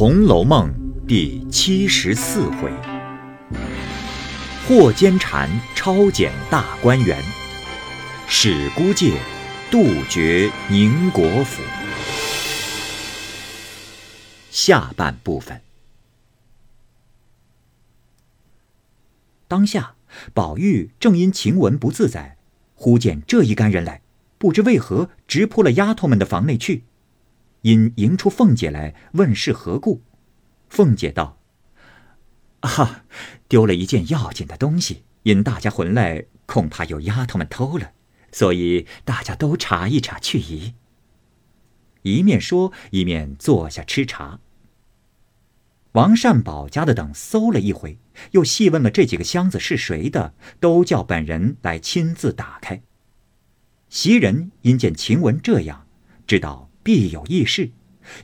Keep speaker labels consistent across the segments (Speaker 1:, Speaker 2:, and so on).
Speaker 1: 红楼梦》第七十四回：霍坚禅抄检大观园，史孤介杜绝宁国府。下半部分。当下，宝玉正因晴雯不自在，忽见这一干人来，不知为何直扑了丫头们的房内去。因迎出凤姐来问是何故，凤姐道：“啊，丢了一件要紧的东西，因大家回来，恐怕有丫头们偷了，所以大家都查一查去疑。”一面说，一面坐下吃茶。王善保家的等搜了一回，又细问了这几个箱子是谁的，都叫本人来亲自打开。袭人因见晴雯这样，知道。必有异事，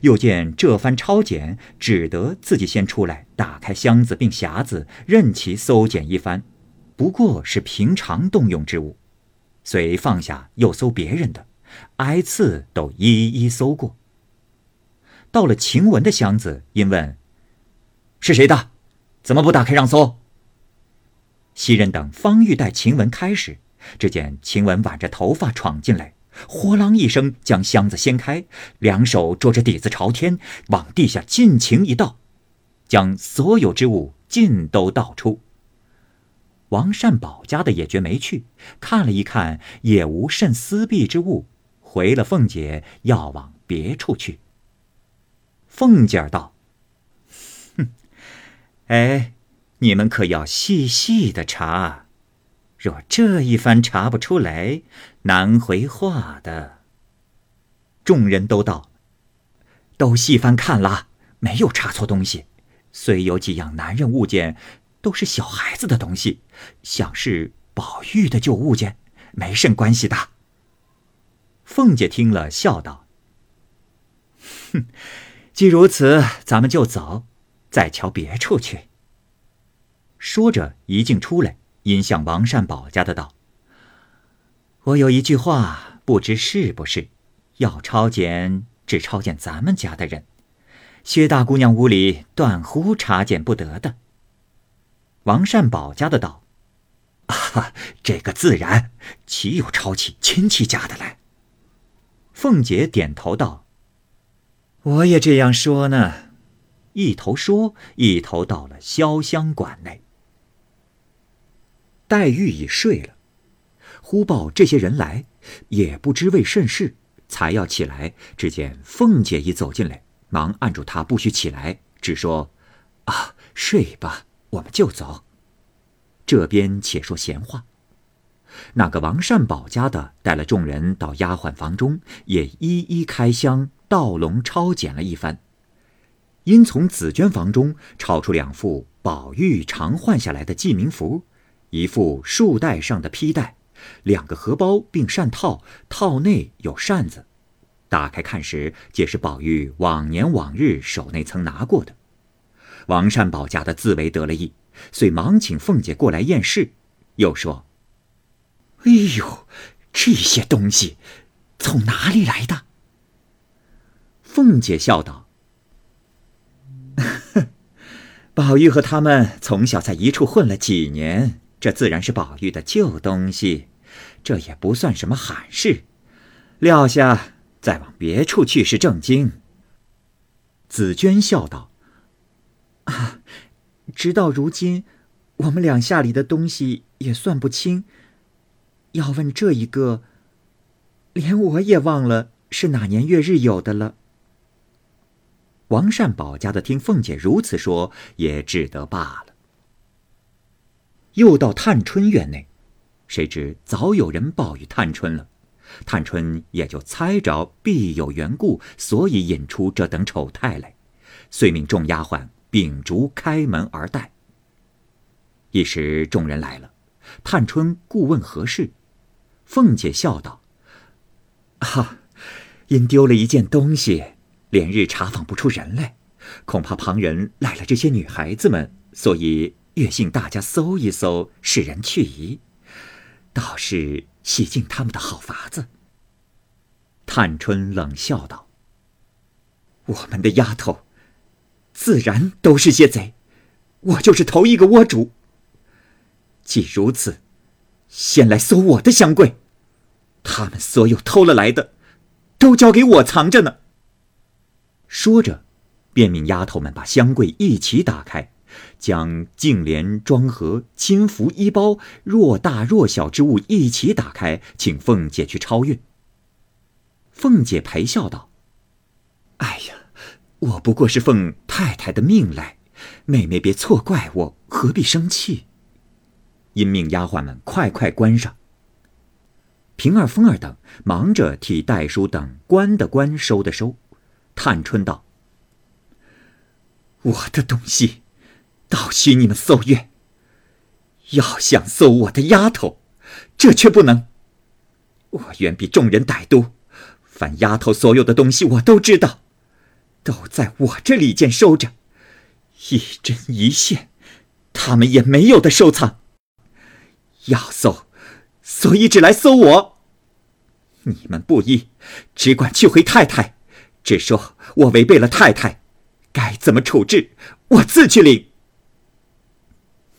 Speaker 1: 又见这番抄检，只得自己先出来打开箱子并匣子，任其搜检一番，不过是平常动用之物。遂放下又搜别人的，挨次都一一搜过。到了晴雯的箱子，因问：“是谁的？怎么不打开让搜？”袭人等方欲待晴雯开时，只见晴雯挽着头发闯进来。豁啷一声，将箱子掀开，两手捉着底子朝天，往地下尽情一倒，将所有之物尽都倒出。王善保家的也觉没趣，看了一看，也无甚私弊之物，回了凤姐，要往别处去。凤姐儿道：“哼，哎，你们可要细细的查。”若这一番查不出来，难回话的。众人都道：“都细翻看了，没有查错东西。虽有几样男人物件，都是小孩子的东西，想是宝玉的旧物件，没甚关系的。”凤姐听了，笑道：“哼，既如此，咱们就走，再瞧别处去。”说着，一径出来。因向王善保家的道：“我有一句话，不知是不是，要抄检，只抄检咱们家的人。薛大姑娘屋里断乎查检不得的。”王善保家的道：“啊，这个自然，岂有抄起亲戚家的来？”凤姐点头道：“我也这样说呢。”一头说，一头到了潇湘馆内。黛玉已睡了，忽报这些人来，也不知为甚事，才要起来，只见凤姐已走进来，忙按住她，不许起来，只说：“啊，睡吧，我们就走。”这边且说闲话。那个王善保家的带了众人到丫鬟房中，也一一开箱倒笼抄检了一番，因从紫鹃房中抄出两副宝玉常换下来的记名符。一副束带上的披带，两个荷包并扇套，套内有扇子。打开看时，皆是宝玉往年往日手内曾拿过的。王善保家的自为得了意，遂忙请凤姐过来验视，又说：“哎呦，这些东西从哪里来的？”凤姐笑道：“ 宝玉和他们从小在一处混了几年。”这自然是宝玉的旧东西，这也不算什么罕事。撂下，再往别处去是正经。紫娟笑道：“啊，直到如今，我们两下里的东西也算不清。要问这一个，连我也忘了是哪年月日有的了。”王善保家的听凤姐如此说，也只得罢了。又到探春院内，谁知早有人报与探春了，探春也就猜着必有缘故，所以引出这等丑态来，遂命众丫鬟秉烛开门而待。一时众人来了，探春故问何事，凤姐笑道：“哈，因丢了一件东西，连日查访不出人来，恐怕旁人赖了这些女孩子们，所以。”越信大家搜一搜，使人去疑，倒是洗净他们的好法子。探春冷笑道：“我们的丫头，
Speaker 2: 自然都是些贼。我就是头一个窝主。既如此，先来搜我的箱柜，他们所有偷了来的，都交给我藏着呢。
Speaker 1: 说着，便命丫头们把箱柜一起打开，将净莲装盒、金服衣包若大若小之物一起打开，请凤姐去抄运。凤姐陪笑道：“
Speaker 2: 哎呀，我不过是奉太太的命来，妹妹别错怪我，何必生气？”
Speaker 1: 因命丫鬟们快快关上。平儿、凤儿等忙着替代叔等关的关，收的收。探春道：“
Speaker 2: 我的东西，倒许你们搜阅；要想搜我的丫头，这却不能。我远比众人歹毒。”凡丫头所有的东西，我都知道，都在我这里间收着，一针一线，他们也没有的收藏。要搜，所以只来搜我。你们不依，只管去回太太，只说我违背了太太，该怎么处置，我自去领。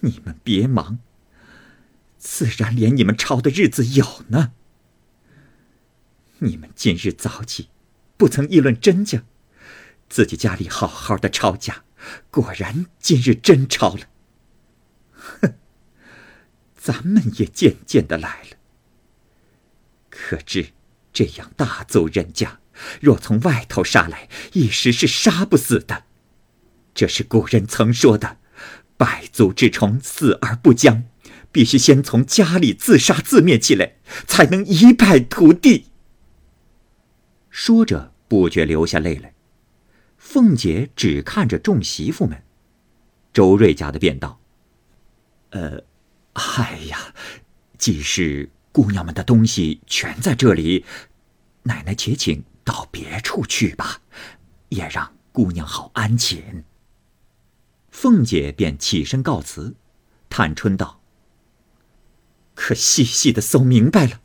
Speaker 2: 你们别忙，自然连你们抄的日子有呢。你们今日早起，不曾议论真假，自己家里好好的抄家，果然今日真抄了。哼，咱们也渐渐的来了。可知这样大族人家，若从外头杀来，一时是杀不死的。这是古人曾说的：“百足之虫，死而不僵。”必须先从家里自杀自灭起来，才能一败涂地。
Speaker 1: 说着，不觉流下泪来。凤姐只看着众媳妇们，周瑞家的便道：“
Speaker 2: 呃，哎呀，既是姑娘们的东西全在这里，奶奶且请到别处去吧，也让姑娘好安寝。”
Speaker 1: 凤姐便起身告辞。探春道：“
Speaker 2: 可细细的搜明白了，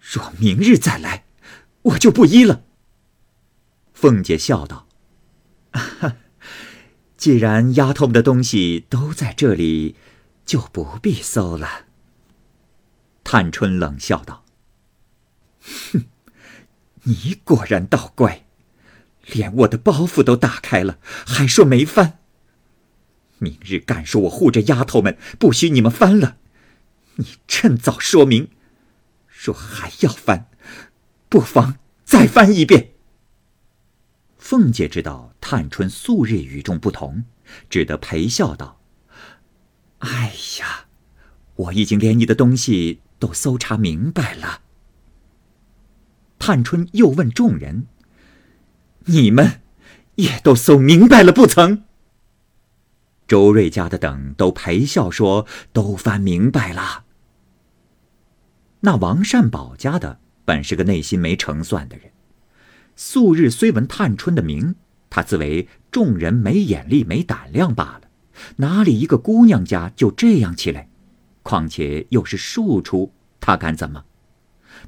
Speaker 2: 若明日再来。”我就不依了。
Speaker 1: 凤姐笑道：“
Speaker 2: 既然丫头们的东西都在这里，就不必搜了。”
Speaker 1: 探春冷笑道：“
Speaker 2: 哼，你果然倒怪，连我的包袱都打开了，还说没翻。明日敢说我护着丫头们，不许你们翻了。你趁早说明，若还要翻。”不妨再翻一遍。
Speaker 1: 凤姐知道探春素日与众不同，只得陪笑道：“
Speaker 2: 哎呀，我已经连你的东西都搜查明白了。”
Speaker 1: 探春又问众人：“
Speaker 2: 你们也都搜明白了不曾？”
Speaker 1: 周瑞家的等都陪笑说：“都翻明白了。”那王善保家的。本是个内心没成算的人，素日虽闻探春的名，他自为众人没眼力、没胆量罢了，哪里一个姑娘家就这样起来？况且又是庶出，他敢怎么？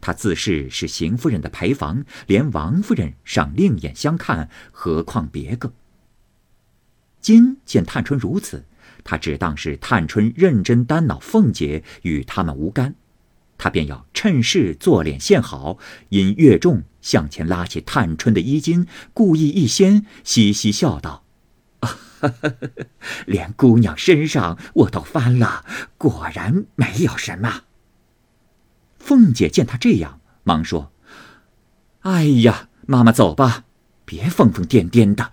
Speaker 1: 他自恃是邢夫人的陪房，连王夫人尚另眼相看，何况别个？今见探春如此，他只当是探春认真担恼凤姐，与他们无干。他便要趁势做脸献好，因越重向前拉起探春的衣襟，故意一掀，嘻嘻笑道：“
Speaker 2: 连姑娘身上我都翻了，果然没有什么。”
Speaker 1: 凤姐见他这样，忙说：“
Speaker 2: 哎呀，妈妈走吧，别疯疯癫癫的。”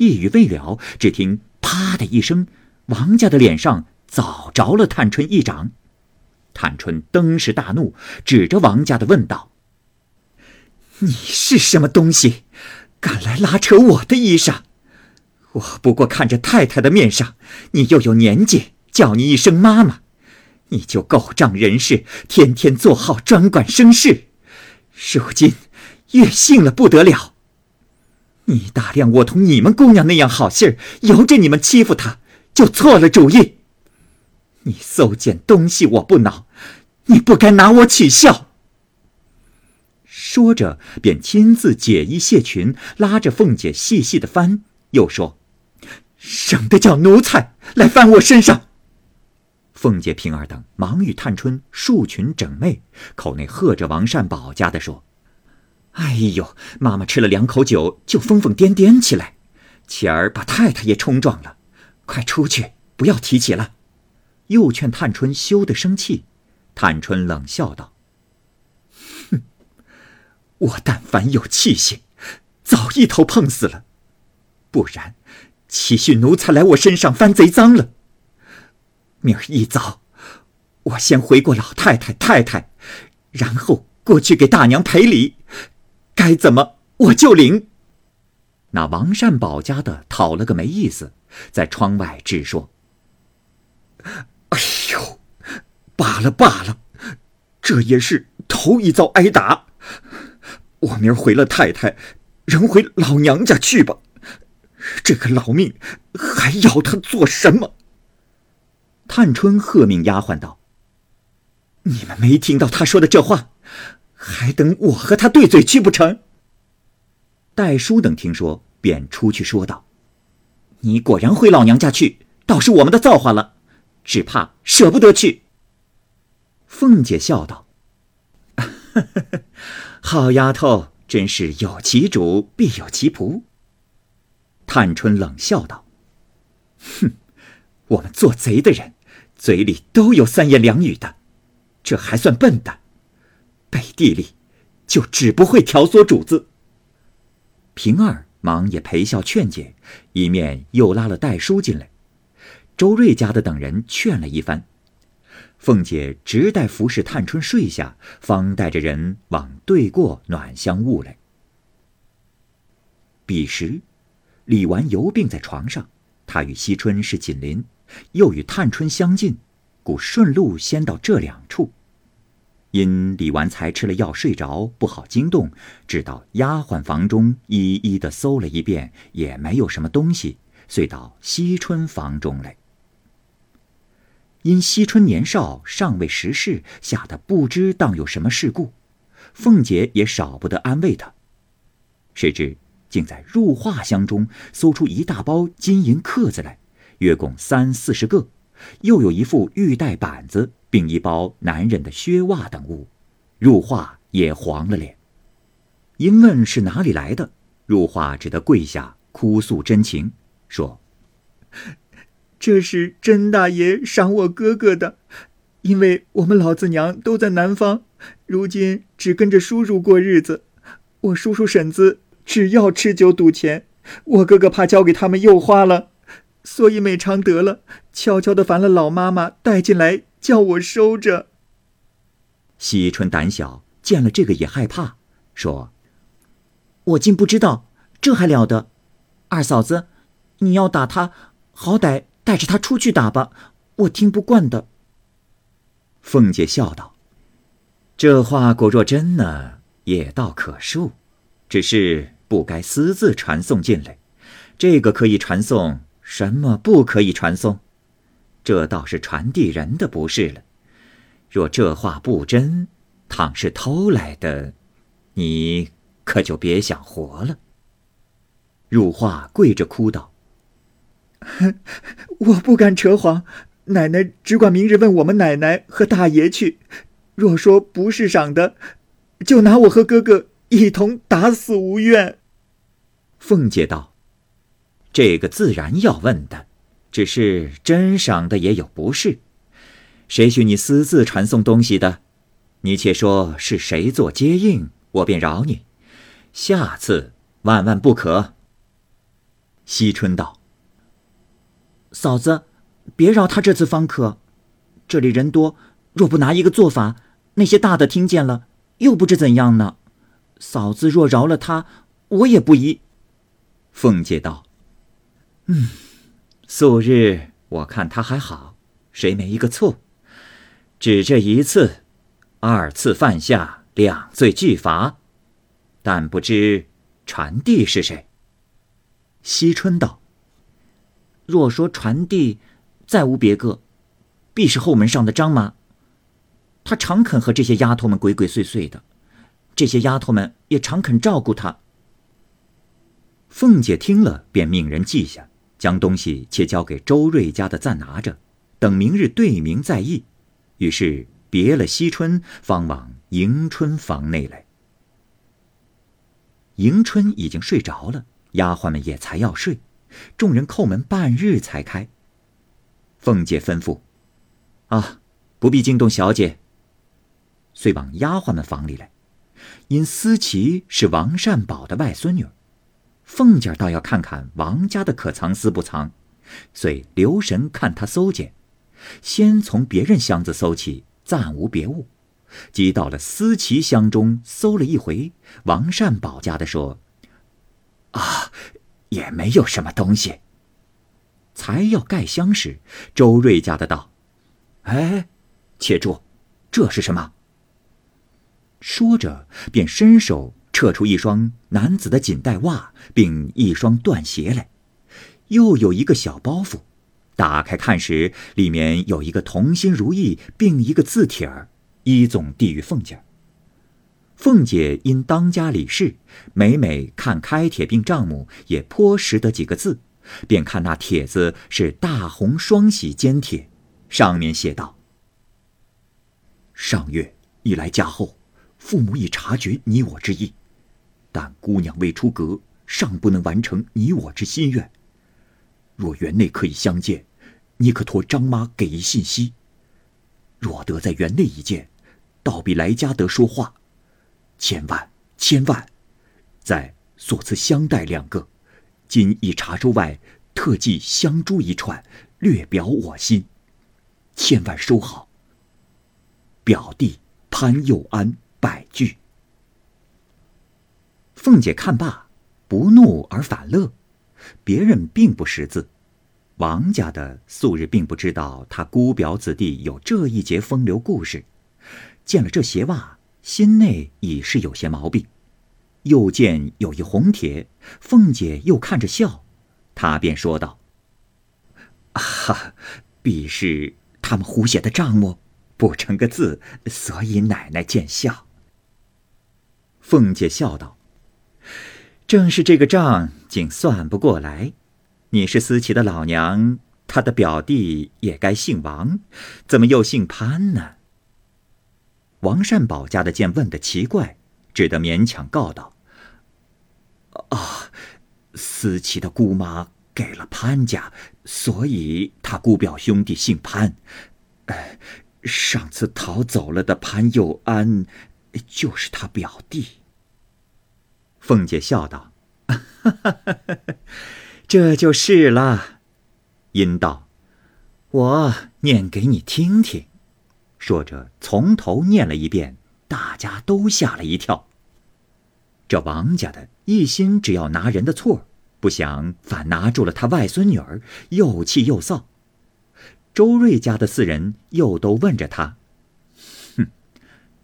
Speaker 1: 一语未了，只听“啪”的一声，王家的脸上早着了探春一掌。探春登时大怒，指着王家的问道：“
Speaker 2: 你是什么东西，敢来拉扯我的衣裳？我不过看着太太的面上，你又有年纪，叫你一声妈妈，你就狗仗人势，天天做好专管生事。如今越性了不得了。你打量我同你们姑娘那样好信儿，由着你们欺负她，就错了主意。”你搜捡东西，我不恼；你不该拿我取笑。
Speaker 1: 说着，便亲自解衣卸裙，拉着凤姐细细的翻，
Speaker 2: 又说：“省得叫奴才来翻我身上。”凤姐、平儿等忙与探春束裙整袂，口内喝着王善保家的说：“哎呦，妈妈吃了两口酒就疯疯癫癫起来，妻儿把太太也冲撞了，快出去，不要提起了。”又劝探春休得生气，探春冷笑道：“哼，我但凡有气性，早一头碰死了，不然，岂许奴才来我身上翻贼赃了？明儿一早，我先回过老太太、太太，然后过去给大娘赔礼，该怎么我就领。”那王善保家的讨了个没意思，在窗外直说。哎呦，罢了罢了，这也是头一遭挨打。我明儿回了太太，仍回老娘家去吧。这个老命还要他做什么？探春喝命丫鬟道：“你们没听到他说的这话，还等我和他对嘴去不成？”戴叔等听说，便出去说道：“你果然回老娘家去，倒是我们的造化了。”只怕舍不得去。凤姐笑道：“ 好丫头，真是有其主必有其仆。”探春冷笑道：“哼，我们做贼的人，嘴里都有三言两语的，这还算笨的，背地里就只不会挑唆主子。”平儿忙也陪笑劝解，一面又拉了戴叔进来。周瑞家的等人劝了一番，凤姐直待服侍探春睡下，方带着人往对过暖香坞来。彼时，李纨犹病在床上，她与惜春是紧邻，又与探春相近，故顺路先到这两处。因李纨才吃了药睡着，不好惊动，只到丫鬟房中一一的搜了一遍，也没有什么东西，遂到惜春房中来。因惜春年少，尚未识事，吓得不知当有什么事故。凤姐也少不得安慰她。谁知竟在入画箱中搜出一大包金银刻子来，约共三四十个，又有一副玉带板子，并一包男人的靴袜等物。入画也黄了脸。因问是哪里来的，入画只得跪下哭诉真情，说。
Speaker 3: 这是甄大爷赏我哥哥的，因为我们老子娘都在南方，如今只跟着叔叔过日子。我叔叔婶子只要吃酒赌钱，我哥哥怕交给他们又花了，所以美常得了，悄悄的烦了老妈妈带进来，叫我收着。
Speaker 2: 惜春胆小，见了这个也害怕，说：“
Speaker 4: 我竟不知道，这还了得？二嫂子，你要打他，好歹。”带着他出去打吧，我听不惯的。
Speaker 2: 凤姐笑道：“这话果若真呢，也倒可恕，只是不该私自传送进来。这个可以传送，什么不可以传送？这倒是传递人的不是了。若这话不真，倘是偷来的，你可就别想活了。”入画跪着哭道。
Speaker 3: 我不敢扯谎，奶奶只管明日问我们奶奶和大爷去。若说不是赏的，就拿我和哥哥一同打死无怨。
Speaker 2: 凤姐道：“这个自然要问的，只是真赏的也有不是。谁许你私自传送东西的？你且说是谁做接应，我便饶你。下次万万不可。”惜春道。
Speaker 4: 嫂子，别饶他这次方可。这里人多，若不拿一个做法，那些大的听见了，又不知怎样呢。嫂子若饶了他，我也不依。
Speaker 2: 凤姐道：“嗯，素日我看他还好，谁没一个错？只这一次，二次犯下两罪俱罚，但不知传递是谁。”
Speaker 4: 惜春道。若说传递，再无别个，必是后门上的张妈。她常肯和这些丫头们鬼鬼祟祟的，这些丫头们也常肯照顾她。
Speaker 1: 凤姐听了，便命人记下，将东西且交给周瑞家的暂拿着，等明日对明再议。于是别了惜春，方往迎春房内来。迎春已经睡着了，丫鬟们也才要睡，众人叩门半日才开。凤姐吩咐：“啊，不必惊动小姐。”遂往丫鬟们房里来。因思琪是王善宝的外孙女，凤姐倒要看看王家的可藏私不藏，遂留神看她搜检。先从别人箱子搜起，暂无别物。即到了思琪箱中搜了一回，王善宝家的说：“啊，也没有什么东西。”才要盖箱时，周瑞家的道：“哎，且住，这是什么？”说着，便伸手撤出一双男子的锦带袜，并一双缎鞋来，又有一个小包袱。打开看时，里面有一个同心如意，并一个字帖儿，一总递与凤姐。凤姐因当家理事，每每看开帖并账目，也颇识得几个字，便看那帖子是大红双喜笺帖，上面写道：“上月一来家后，父母已察觉你我之意，但姑娘未出阁，尚不能完成你我之心愿。若园内可以相见。”你可托张妈给一信息。若得在园内一见，倒比来家得说话。千万千万，在所赐香袋两个，今以茶粥外特寄香珠一串，略表我心。千万收好。表弟潘佑安百句。凤姐看罢，不怒而反乐，别人并不识字。王家的素日并不知道他姑表子弟有这一节风流故事，见了这鞋袜，心内已是有些毛病。又见有一红帖，凤姐又看着笑，他便说道：“啊，必是他们胡写的账目，不成个字，所以奶奶见笑。”凤姐笑道：“正是这个账，竟算不过来。”你是思琪的老娘，他的表弟也该姓王，怎么又姓潘呢？王善宝家的见问的奇怪，只得勉强告道：“啊，思琪的姑妈给了潘家，所以他姑表兄弟姓潘。上次逃走了的潘佑安，就是他表弟。”凤姐笑道：“。”这就是了，阴道，我念给你听听。说着，从头念了一遍，大家都吓了一跳。这王家的一心只要拿人的错，不想反拿住了他外孙女儿，又气又臊。周瑞家的四人又都问着他：“哼，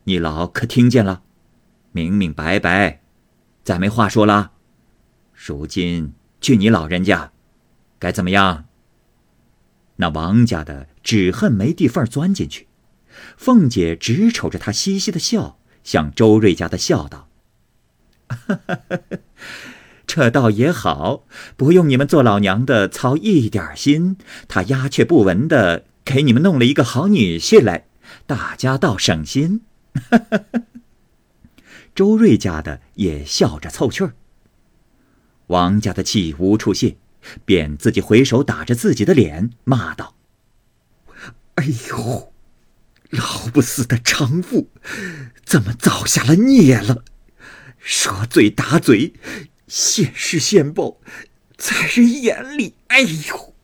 Speaker 1: 你老可听见了？明明白白，再没话说了。如今。”去你老人家，该怎么样？那王家的只恨没地缝钻进去。凤姐直瞅着他嘻嘻的笑，向周瑞家的笑道：“ 这倒也好，不用你们做老娘的操一点心。他鸦雀不闻的给你们弄了一个好女婿来，大家倒省心。” 周瑞家的也笑着凑趣儿。王家的气无处泄，便自己回手打着自己的脸，骂道：“哎呦，老不死的娼妇，怎么造下了孽了？说嘴打嘴，现世现报，在人眼里，哎呦！”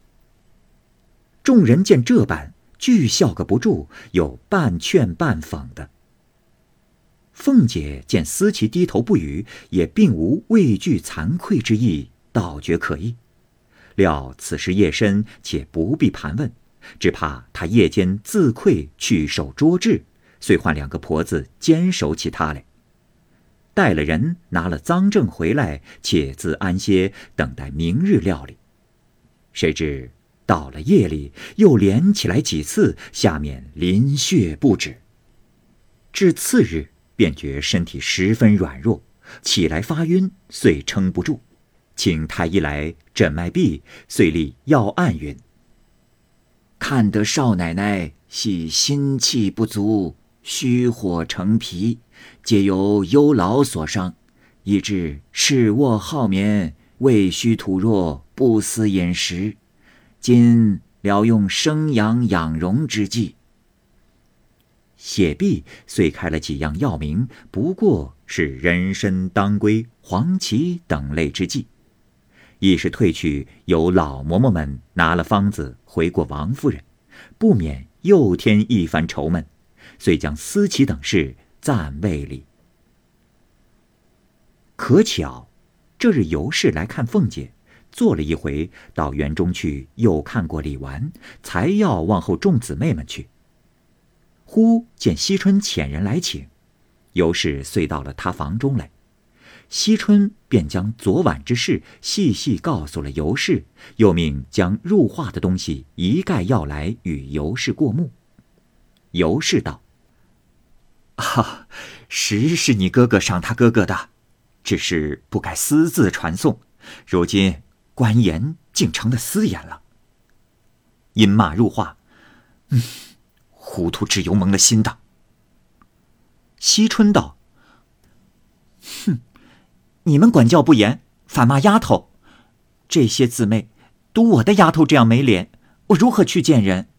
Speaker 1: 众人见这般，俱笑个不住，有半劝半讽的。凤姐见思琪低头不语，也并无畏惧惭愧之意，倒觉可意。料此时夜深，且不必盘问，只怕他夜间自愧去守捉治，遂唤两个婆子坚守起他来。带了人拿了赃证回来，且自安歇，等待明日料理。谁知到了夜里，又连起来几次，下面淋血不止。至次日。便觉身体十分软弱，起来发晕，遂撑不住。请太医来诊脉毕，遂立药案云：“
Speaker 4: 看得少奶奶系心气不足，虚火成脾，皆由忧劳所伤，以致嗜卧好眠，胃虚土弱，不思饮食。今疗用生阳养荣之计。”
Speaker 1: 写毕，遂开了几样药名，不过是人参、当归、黄芪等类之剂，亦是退去由老嬷嬷们拿了方子回过王夫人，不免又添一番愁闷，遂将思齐等事暂未理。可巧，这日尤氏来看凤姐，坐了一回，到园中去又看过李纨，才要往后众姊妹们去。忽见惜春遣人来请，尤氏遂到了他房中来。惜春便将昨晚之事细细告诉了尤氏，又命将入画的东西一概要来与尤氏过目。尤氏道：“
Speaker 2: 啊，实是你哥哥赏他哥哥的，只是不该私自传送。如今官言竟成了私言了。”因骂入画，嗯。糊涂之由蒙了心的。
Speaker 1: 惜春道：“
Speaker 4: 哼，你们管教不严，反骂丫头。这些姊妹，独我的丫头这样没脸，我如何去见人？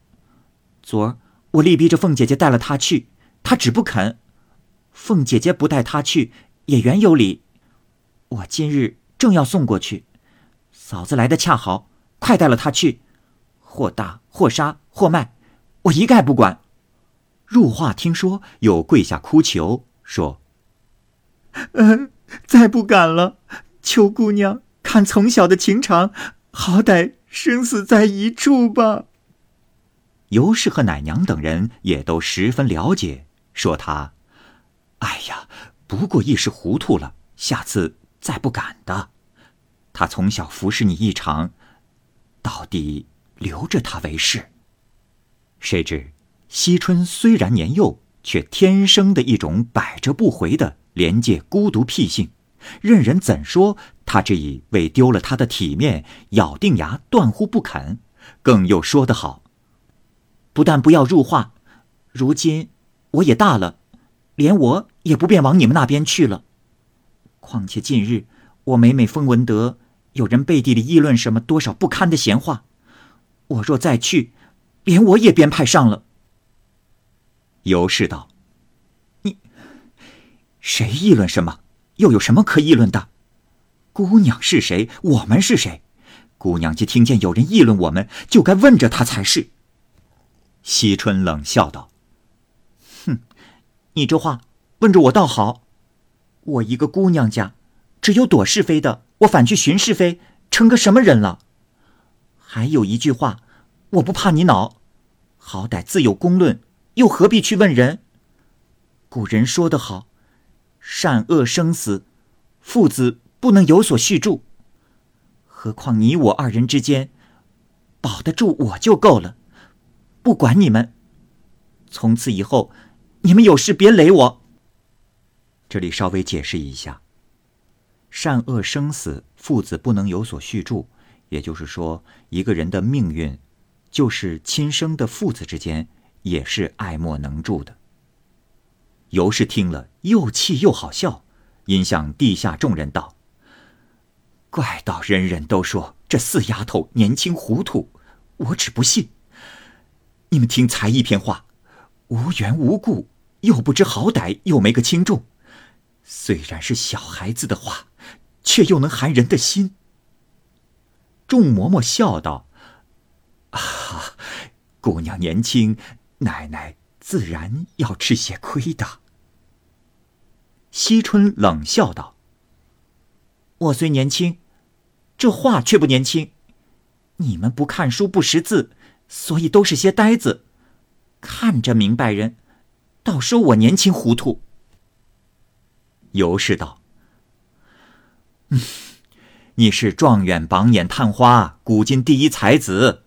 Speaker 4: 昨儿我力逼着凤姐姐带了她去，她只不肯。凤姐姐不带她去，也原有理。我今日正要送过去，嫂子来的恰好，快带了她去，或打或杀或卖，我一概不管。”
Speaker 1: 入画听说，又跪下哭求，说：“
Speaker 3: 嗯，再不敢了，求姑娘看从小的情长，好歹生死在一处吧。”
Speaker 1: 尤氏和奶娘等人也都十分了解，说他：“哎呀，不过一时糊涂了，下次再不敢的。他从小服侍你一场，到底留着他为是。谁知？”惜春虽然年幼，却天生的一种百折不回的廉洁孤独僻性，任人怎说，他只以为丢了他的体面，咬定牙断乎不肯。更又说得好：“
Speaker 4: 不但不要入画，如今我也大了，连我也不便往你们那边去了。况且近日我每每风闻得有人背地里议论什么多少不堪的闲话，我若再去，连我也编派上了。”
Speaker 1: 尤氏道：“
Speaker 4: 你谁议论什么？又有什么可议论的？姑娘是谁？我们是谁？姑娘既听见有人议论我们，就该问着她才是。”
Speaker 1: 惜春冷笑道：“
Speaker 4: 哼，你这话问着我倒好。我一个姑娘家，只有躲是非的，我反去寻是非，成个什么人了？还有一句话，我不怕你恼，好歹自有公论。”又何必去问人？古人说得好：“善恶生死，父子不能有所续住。何况你我二人之间，保得住我就够了。不管你们，从此以后，你们有事别累我。”
Speaker 1: 这里稍微解释一下：“善恶生死，父子不能有所续住。”也就是说，一个人的命运，就是亲生的父子之间。也是爱莫能助的。尤氏听了，又气又好笑，因向地下众人道：“
Speaker 4: 怪道人人都说这四丫头年轻糊涂，我只不信。你们听才一篇话，无缘无故，又不知好歹，又没个轻重。虽然是小孩子的话，却又能寒人的心。”
Speaker 1: 众嬷嬷笑道：“
Speaker 4: 啊，姑娘年轻。”奶奶自然要吃些亏的。
Speaker 1: 惜春冷笑道：“
Speaker 4: 我虽年轻，这话却不年轻。你们不看书不识字，所以都是些呆子。看着明白人，倒说我年轻糊涂。”
Speaker 1: 尤氏道：“嗯，你是状元榜眼探花，古今第一才子，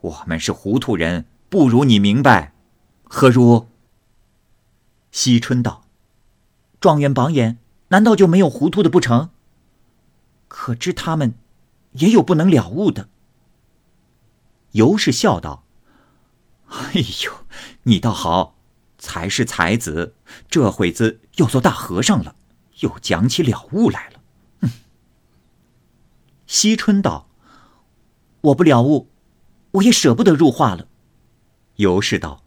Speaker 1: 我们是糊涂人。”不如你明白，
Speaker 4: 何如？
Speaker 1: 惜春道：“
Speaker 4: 状元榜眼，难道就没有糊涂的不成？”可知他们也有不能了悟的。
Speaker 1: 尤氏笑道：“哎呦，你倒好，才是才子，这会子又做大和尚了，又讲起了悟来了。”嗯。
Speaker 4: 惜春道：“我不了悟，我也舍不得入画了。”
Speaker 1: 尤氏道：“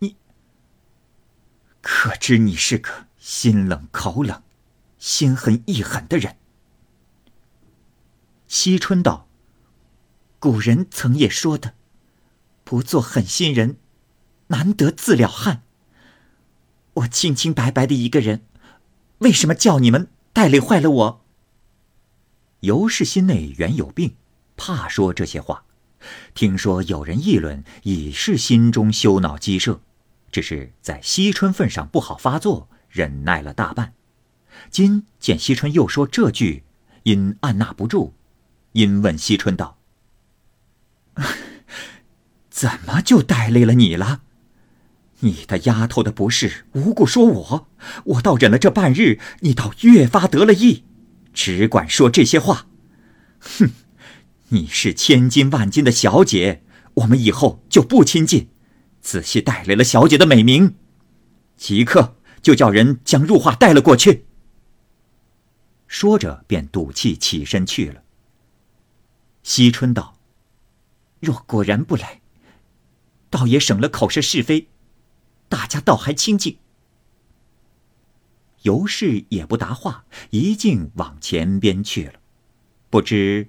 Speaker 1: 你可知你是个心冷口冷、心狠意狠的人？”
Speaker 4: 惜春道：“古人曾也说的，不做狠心人，难得自了汉。我清清白白的一个人，为什么叫你们带累坏了我？”
Speaker 1: 尤氏心内原有病，怕说这些话。听说有人议论，已是心中羞恼积射，只是在惜春份上不好发作，忍耐了大半。今见惜春又说这句，因按捺不住。因问惜春道：“ 怎么就带累了你了？你的丫头的不是无故说我，我倒忍了这半日，你倒越发得了意，只管说这些话。哼，你是千金万金的小姐，我们以后就不亲近，仔细带来了小姐的美名，即刻就叫人将入画带了过去。”说着，便赌气起身去了。惜春道：“若果然不来，倒也省了口舌是非，大家倒还清静。”尤氏也不答话，一径往前边去了。不知